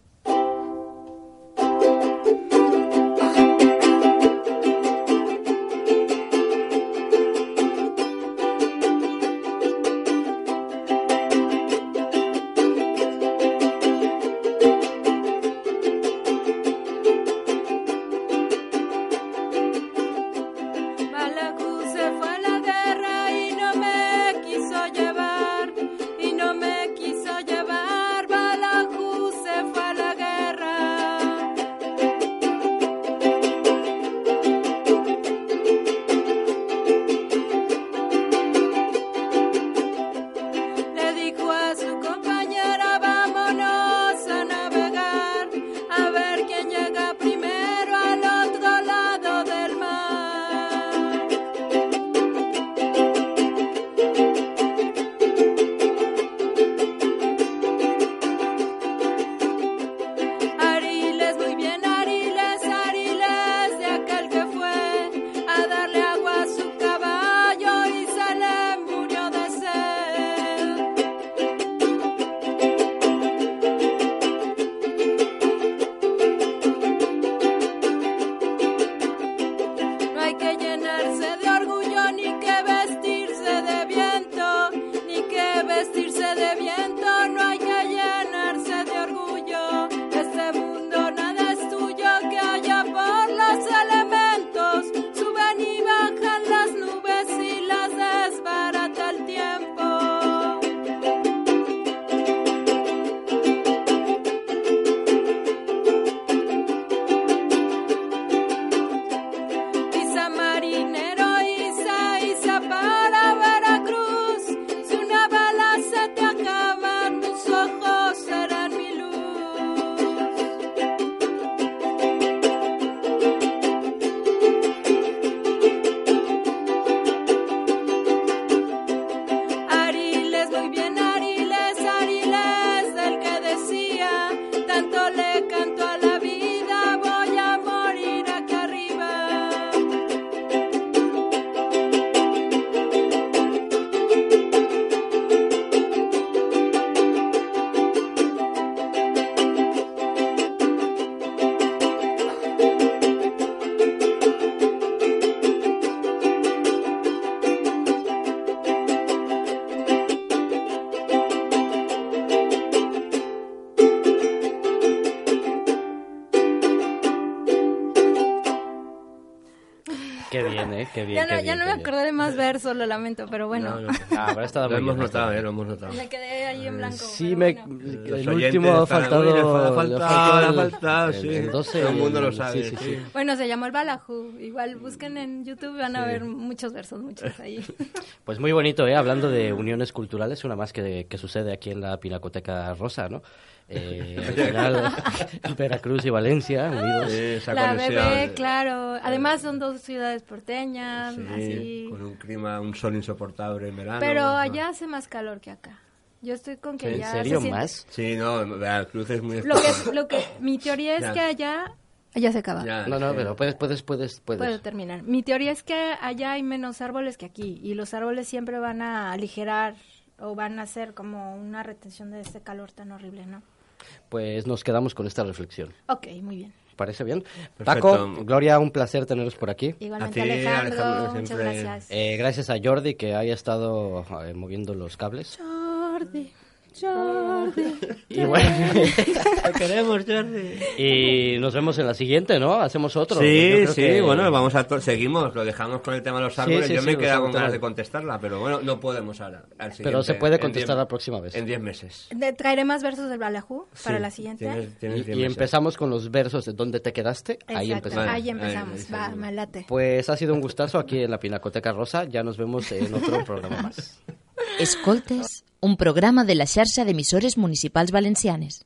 Qué bien, ¿eh? Qué bien, Ya no, qué ya bien, no me bien. acordé de más versos, lo lamento, pero bueno. No, no. Ah, estado Lo hemos bien, notado, bien. eh, lo hemos notado. Me quedé ahí en blanco. Sí, me, bueno. El último ha faltado. "Uy, le ha faltado, ha el- faltado", el- sí. el 12, Todo el mundo lo sabe, sí, sí, sí. sí. Bueno, se llamó el Balajú. Igual busquen en YouTube, van a ver muchos versos, muchos ahí. Pues muy bonito, ¿eh? Hablando de uniones culturales, una más que, que sucede aquí en la Pinacoteca Rosa, ¿no? Eh, al final, Veracruz y Valencia unidos. Sí, esa La bebé, claro. Además son dos ciudades porteñas, Sí, así. con un clima, un sol insoportable en verano. Pero ¿no? allá hace más calor que acá. Yo estoy con que ¿En allá se serio siente- más? Sí, no, Veracruz es muy Lo que, lo que mi teoría es Ya. que allá allá se acaba. Ya, No, no, sí. pero puedes, puedes, puedes, puedes. Puedo terminar. Mi teoría es que allá hay menos árboles que aquí y los árboles siempre van a aligerar o van a hacer como una retención de este calor tan horrible, ¿no? Pues nos quedamos con esta reflexión. Ok, muy bien. ¿Parece bien? Perfecto. Paco, Gloria, un placer teneros por aquí. Igualmente A ti, Alejandro, Alejandro, muchas siempre- gracias. Eh, gracias a Jordi que haya estado eh, moviendo los cables. Jordi, Jordi. Y bueno, Te queremos, Jordi. y nos vemos en la siguiente, ¿no? Hacemos otro. Sí, sí, que- bueno, vamos a seguimos, lo dejamos con el tema de los Sí, árboles. sí, Yo sí, me he quedado con ganas de contestarla, pero bueno, no podemos ahora. al Pero se puede contestar diez- la próxima vez. En 10 meses. Traeré más versos del Balajú para Sí, la siguiente. tienes- tienes Y, y empezamos con los versos de ¿Dónde te quedaste? Ahí empezamos. Ahí Ahí, empezamos. ahí, Va, ahí. me late. Pues ha sido un gustazo aquí en la Pinacoteca Rosa. Ya nos vemos en otro programa más. Escoltes, un programa de la xarxa d'emissores municipals valencianes.